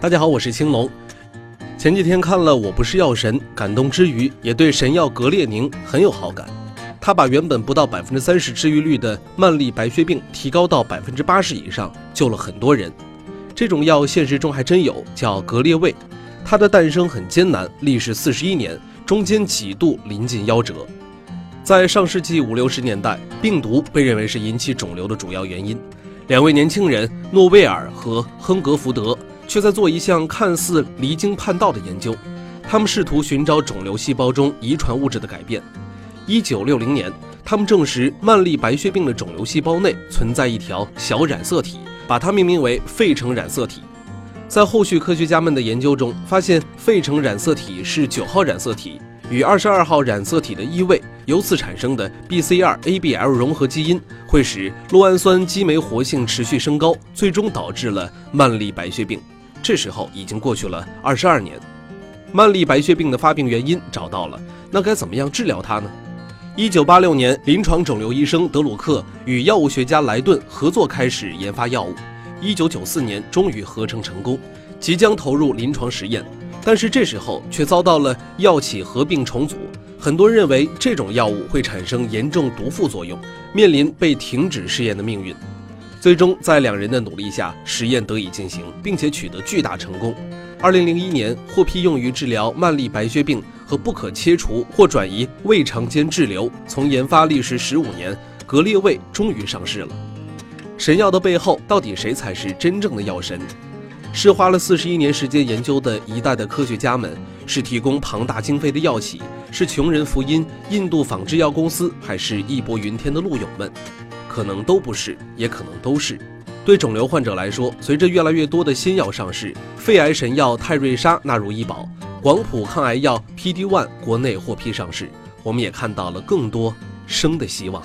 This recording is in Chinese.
大家好，我是青龙。前几天看了《我不是药神》，感动之余，也对神药格列宁很有好感。他把原本不到百分之三十治愈率的慢粒白血病提高到百分之八十以上，救了很多人。这种药现实中还真有，叫格列卫。它的诞生很艰难，历时四十一年，中间几度临近夭折。在上世纪五六十年代，病毒被认为是引起肿瘤的主要原因。两位年轻人诺威尔和亨格福德。却在做一项看似离经叛道的研究，他们试图寻找肿瘤细胞中遗传物质的改变。一九六零年，他们证实慢粒白血病的肿瘤细胞内存在一条小染色体，把它命名为费城染色体。在后续科学家们的研究中，发现费城染色体是九号染色体与二十二号染色体的异位，由此产生的 BCR-ABL 融合基因会使酪氨酸激酶活性持续升高，最终导致了慢粒白血病。这时候已经过去了二十二年，慢粒白血病的发病原因找到了，那该怎么样治疗它呢？一九八六年，临床肿瘤医生德鲁克与药物学家莱顿合作开始研发药物，一九九四年终于合成成功，即将投入临床实验。但是这时候却遭到了药企合并重组，很多人认为这种药物会产生严重毒副作用，面临被停止试验的命运。最终，在两人的努力下，实验得以进行，并且取得巨大成功。二零零一年，获批用于治疗慢粒白血病和不可切除或转移胃肠间滞留。从研发历时十五年，格列卫终于上市了。神药的背后，到底谁才是真正的药神？是花了四十一年时间研究的一代的科学家们，是提供庞大经费的药企，是穷人福音印度仿制药公司，还是义薄云天的路友们？可能都不是，也可能都是。对肿瘤患者来说，随着越来越多的新药上市，肺癌神药泰瑞莎纳入医保，广谱抗癌药 PD-1 国内获批上市，我们也看到了更多生的希望。